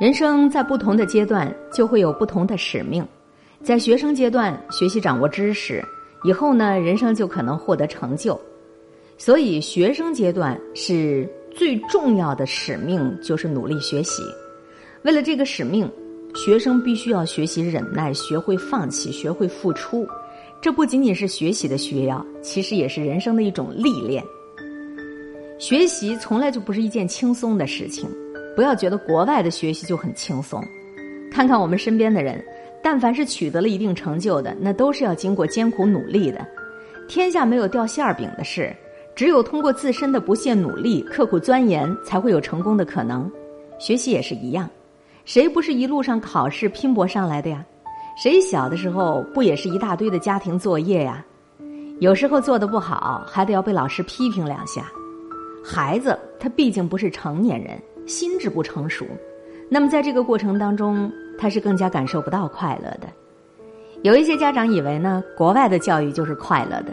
人生在不同的阶段就会有不同的使命，在学生阶段学习掌握知识，以后呢，人生就可能获得成就。所以，学生阶段是最重要的使命，就是努力学习。为了这个使命，学生必须要学习忍耐，学会放弃，学会付出。这不仅仅是学习的需要，其实也是人生的一种历练。学习从来就不是一件轻松的事情。不要觉得国外的学习就很轻松，看看我们身边的人，但凡是取得了一定成就的，那都是要经过艰苦努力的。天下没有掉馅儿饼的事，只有通过自身的不懈努力、刻苦钻研，才会有成功的可能。学习也是一样，谁不是一路上考试拼搏上来的呀？谁小的时候不也是一大堆的家庭作业呀？有时候做的不好，还得要被老师批评两下。孩子他毕竟不是成年人。心智不成熟，那么在这个过程当中，他是更加感受不到快乐的。有一些家长以为呢，国外的教育就是快乐的。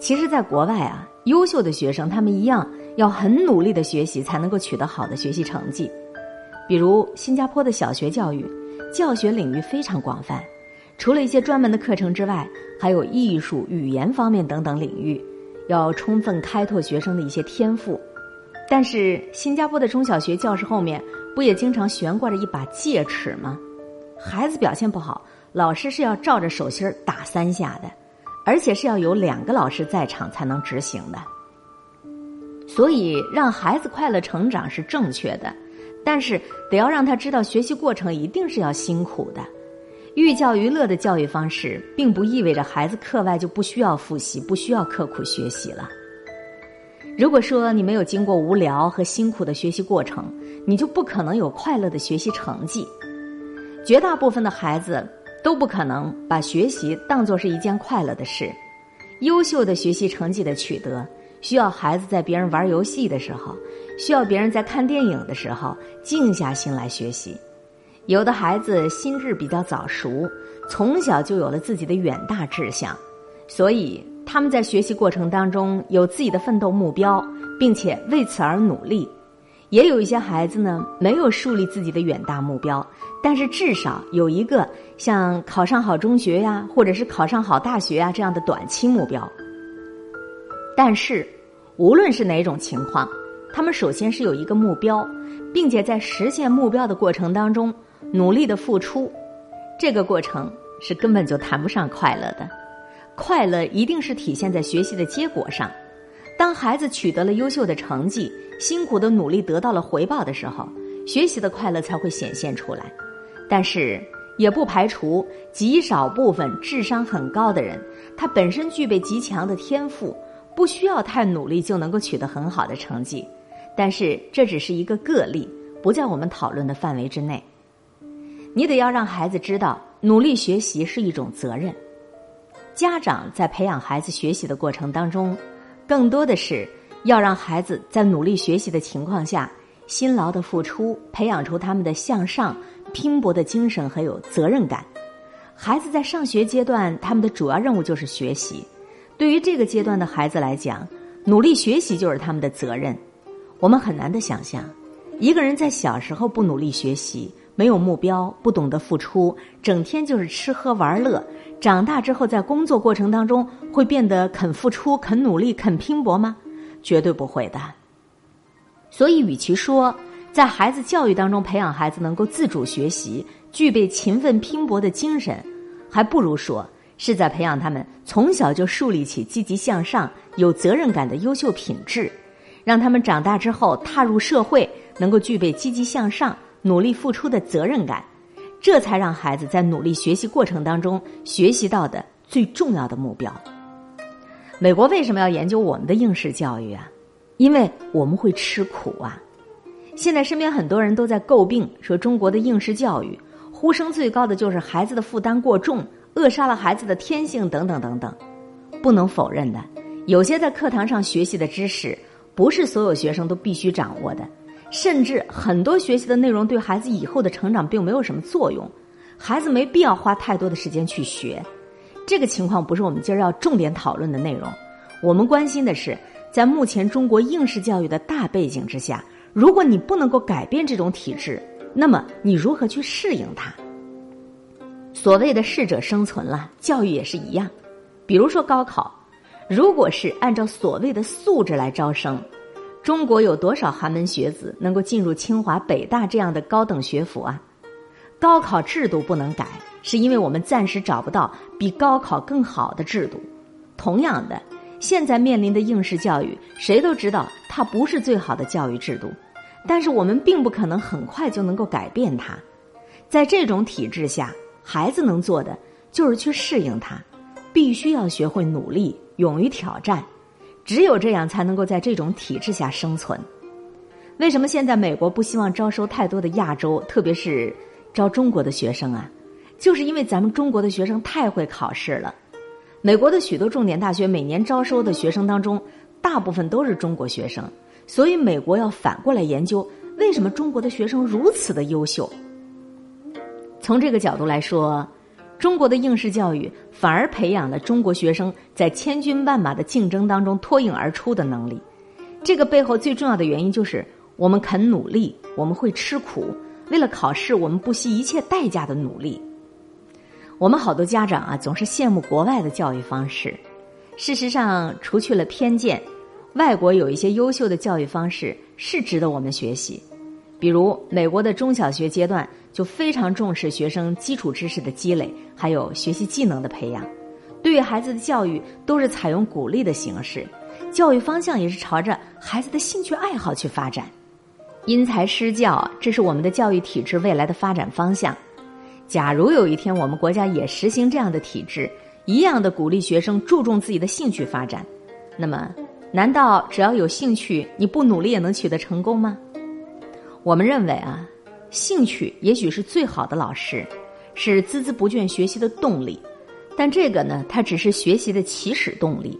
其实，在国外啊，优秀的学生他们一样要很努力的学习，才能够取得好的学习成绩。比如新加坡的小学教育，教学领域非常广泛，除了一些专门的课程之外，还有艺术、语言方面等等领域，要充分开拓学生的一些天赋。但是新加坡的中小学教室后面不也经常悬挂着一把戒尺吗？孩子表现不好，老师是要照着手心打三下的，而且是要有两个老师在场才能执行的。所以让孩子快乐成长是正确的，但是得要让他知道学习过程一定是要辛苦的。寓教于乐的教育方式，并不意味着孩子课外就不需要复习、不需要刻苦学习了。如果说你没有经过无聊和辛苦的学习过程，你就不可能有快乐的学习成绩。绝大部分的孩子都不可能把学习当作是一件快乐的事。优秀的学习成绩的取得，需要孩子在别人玩游戏的时候，需要别人在看电影的时候，静下心来学习。有的孩子心智比较早熟，从小就有了自己的远大志向，所以。他们在学习过程当中有自己的奋斗目标，并且为此而努力；也有一些孩子呢，没有树立自己的远大目标，但是至少有一个像考上好中学呀，或者是考上好大学啊这样的短期目标。但是，无论是哪种情况，他们首先是有一个目标，并且在实现目标的过程当中努力的付出，这个过程是根本就谈不上快乐的。快乐一定是体现在学习的结果上。当孩子取得了优秀的成绩，辛苦的努力得到了回报的时候，学习的快乐才会显现出来。但是，也不排除极少部分智商很高的人，他本身具备极强的天赋，不需要太努力就能够取得很好的成绩。但是，这只是一个个例，不在我们讨论的范围之内。你得要让孩子知道，努力学习是一种责任。家长在培养孩子学习的过程当中，更多的是要让孩子在努力学习的情况下，辛劳的付出，培养出他们的向上、拼搏的精神和有责任感。孩子在上学阶段，他们的主要任务就是学习。对于这个阶段的孩子来讲，努力学习就是他们的责任。我们很难的想象，一个人在小时候不努力学习，没有目标，不懂得付出，整天就是吃喝玩乐。长大之后，在工作过程当中会变得肯付出、肯努力、肯拼搏吗？绝对不会的。所以，与其说在孩子教育当中培养孩子能够自主学习、具备勤奋拼搏的精神，还不如说是在培养他们从小就树立起积极向上、有责任感的优秀品质，让他们长大之后踏入社会能够具备积极向上、努力付出的责任感。这才让孩子在努力学习过程当中学习到的最重要的目标。美国为什么要研究我们的应试教育啊？因为我们会吃苦啊！现在身边很多人都在诟病说中国的应试教育，呼声最高的就是孩子的负担过重，扼杀了孩子的天性等等等等。不能否认的，有些在课堂上学习的知识，不是所有学生都必须掌握的。甚至很多学习的内容对孩子以后的成长并没有什么作用，孩子没必要花太多的时间去学。这个情况不是我们今儿要重点讨论的内容。我们关心的是，在目前中国应试教育的大背景之下，如果你不能够改变这种体制，那么你如何去适应它？所谓的适者生存了，教育也是一样。比如说高考，如果是按照所谓的素质来招生，中国有多少寒门学子能够进入清华、北大这样的高等学府啊？高考制度不能改，是因为我们暂时找不到比高考更好的制度。同样的，现在面临的应试教育，谁都知道它不是最好的教育制度，但是我们并不可能很快就能够改变它。在这种体制下，孩子能做的就是去适应它，必须要学会努力，勇于挑战，只有这样才能够在这种体制下生存。为什么现在美国不希望招收太多的亚洲，特别是招中国的学生啊？就是因为咱们中国的学生太会考试了。美国的许多重点大学每年招收的学生当中，大部分都是中国学生，所以美国要反过来研究为什么中国的学生如此的优秀。从这个角度来说，中国的应试教育反而培养了中国学生在千军万马的竞争当中脱颖而出的能力。这个背后最重要的原因就是我们肯努力，我们会吃苦，为了考试我们不惜一切代价的努力。我们好多家长啊，总是羡慕国外的教育方式。事实上，除去了偏见，外国有一些优秀的教育方式是值得我们学习。比如，美国的中小学阶段就非常重视学生基础知识的积累，还有学习技能的培养。对于孩子的教育，都是采用鼓励的形式，教育方向也是朝着孩子的兴趣爱好去发展。因材施教，这是我们的教育体制未来的发展方向。假如有一天我们国家也实行这样的体制，一样的鼓励学生注重自己的兴趣发展，那么，难道只要有兴趣，你不努力也能取得成功吗？我们认为啊，兴趣也许是最好的老师，是孜孜不倦学习的动力。但这个呢，它只是学习的起始动力。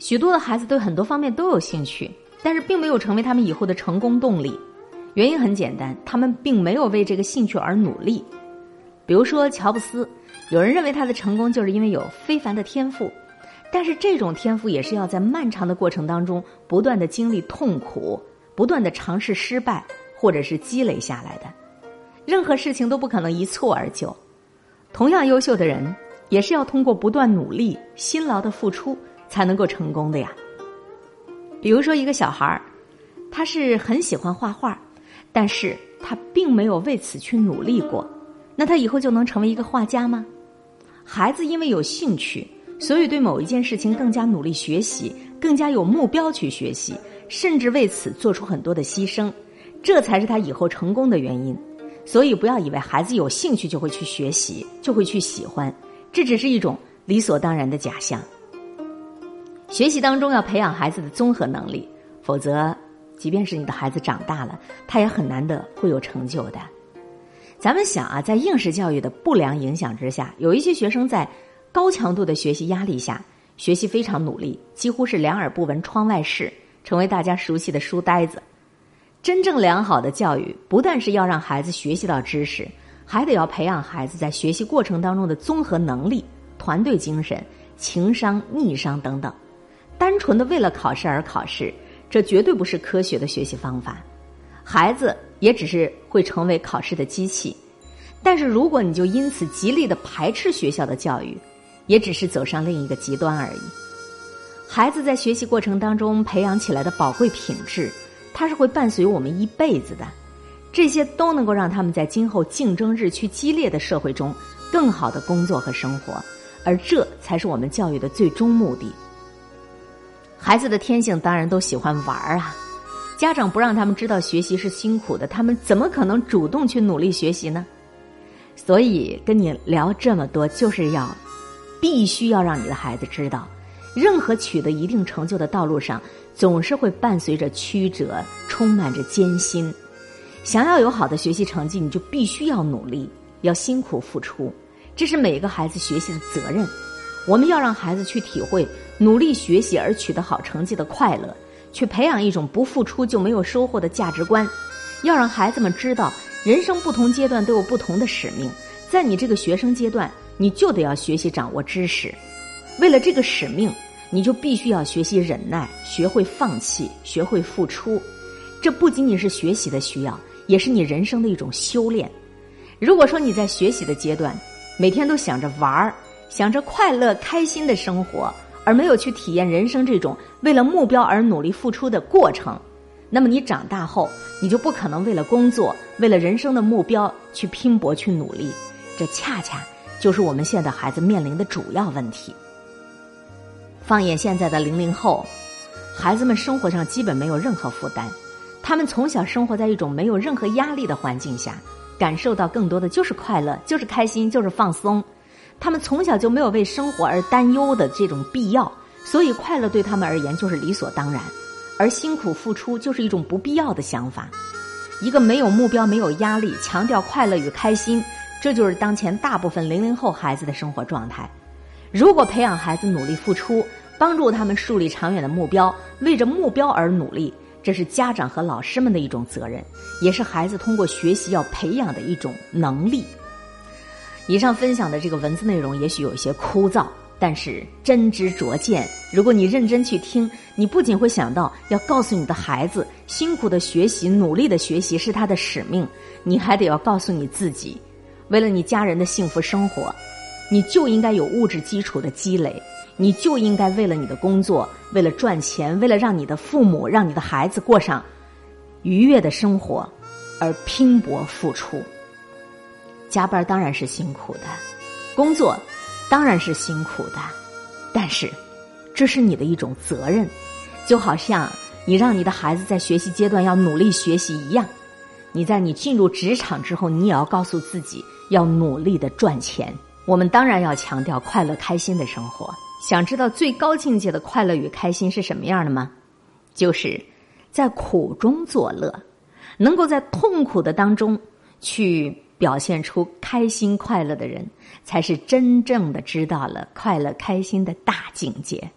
许多的孩子对很多方面都有兴趣，但是并没有成为他们以后的成功动力。原因很简单，他们并没有为这个兴趣而努力。比如说乔布斯，有人认为他的成功就是因为有非凡的天赋，但是这种天赋也是要在漫长的过程当中不断的经历痛苦，不断的尝试失败。或者是积累下来的，任何事情都不可能一蹴而就。同样优秀的人，也是要通过不断努力、辛劳的付出才能够成功的呀。比如说，一个小孩儿，他是很喜欢画画，但是他并没有为此去努力过，那他以后就能成为一个画家吗？孩子因为有兴趣，所以对某一件事情更加努力学习，更加有目标去学习，甚至为此做出很多的牺牲。这才是他以后成功的原因，所以不要以为孩子有兴趣就会去学习，就会去喜欢，这只是一种理所当然的假象。学习当中要培养孩子的综合能力，否则，即便是你的孩子长大了，他也很难的会有成就的。咱们想啊，在应试教育的不良影响之下，有一些学生在高强度的学习压力下，学习非常努力，几乎是两耳不闻窗外事，成为大家熟悉的书呆子。真正良好的教育，不但是要让孩子学习到知识，还得要培养孩子在学习过程当中的综合能力、团队精神、情商、逆商等等。单纯的为了考试而考试，这绝对不是科学的学习方法。孩子也只是会成为考试的机器。但是如果你就因此极力的排斥学校的教育，也只是走上另一个极端而已。孩子在学习过程当中培养起来的宝贵品质。它是会伴随我们一辈子的，这些都能够让他们在今后竞争日趋激烈的社会中更好的工作和生活，而这才是我们教育的最终目的。孩子的天性当然都喜欢玩啊，家长不让他们知道学习是辛苦的，他们怎么可能主动去努力学习呢？所以跟你聊这么多，就是要必须要让你的孩子知道，任何取得一定成就的道路上。总是会伴随着曲折，充满着艰辛。想要有好的学习成绩，你就必须要努力，要辛苦付出。这是每个孩子学习的责任。我们要让孩子去体会努力学习而取得好成绩的快乐，去培养一种不付出就没有收获的价值观。要让孩子们知道，人生不同阶段都有不同的使命。在你这个学生阶段，你就得要学习掌握知识，为了这个使命。你就必须要学习忍耐，学会放弃，学会付出。这不仅仅是学习的需要，也是你人生的一种修炼。如果说你在学习的阶段，每天都想着玩儿，想着快乐开心的生活，而没有去体验人生这种为了目标而努力付出的过程，那么你长大后，你就不可能为了工作、为了人生的目标去拼搏、去努力。这恰恰就是我们现在孩子面临的主要问题。放眼现在的零零后，孩子们生活上基本没有任何负担，他们从小生活在一种没有任何压力的环境下，感受到更多的就是快乐，就是开心，就是放松。他们从小就没有为生活而担忧的这种必要，所以快乐对他们而言就是理所当然，而辛苦付出就是一种不必要的想法。一个没有目标、没有压力、强调快乐与开心。这就是当前大部分零零后孩子的生活状态。如果培养孩子努力付出，帮助他们树立长远的目标，为着目标而努力，这是家长和老师们的一种责任，也是孩子通过学习要培养的一种能力。以上分享的这个文字内容也许有一些枯燥，但是真知灼见。如果你认真去听，你不仅会想到要告诉你的孩子，辛苦的学习、努力的学习是他的使命，你还得要告诉你自己。为了你家人的幸福生活，你就应该有物质基础的积累，你就应该为了你的工作，为了赚钱，为了让你的父母、让你的孩子过上愉悦的生活而拼搏付出。加班当然是辛苦的，工作当然是辛苦的，但是这是你的一种责任，就好像你让你的孩子在学习阶段要努力学习一样。你在你进入职场之后，你也要告诉自己要努力的赚钱。我们当然要强调快乐开心的生活。想知道最高境界的快乐与开心是什么样的吗？就是在苦中作乐，能够在痛苦的当中去表现出开心快乐的人，才是真正的知道了快乐开心的大境界。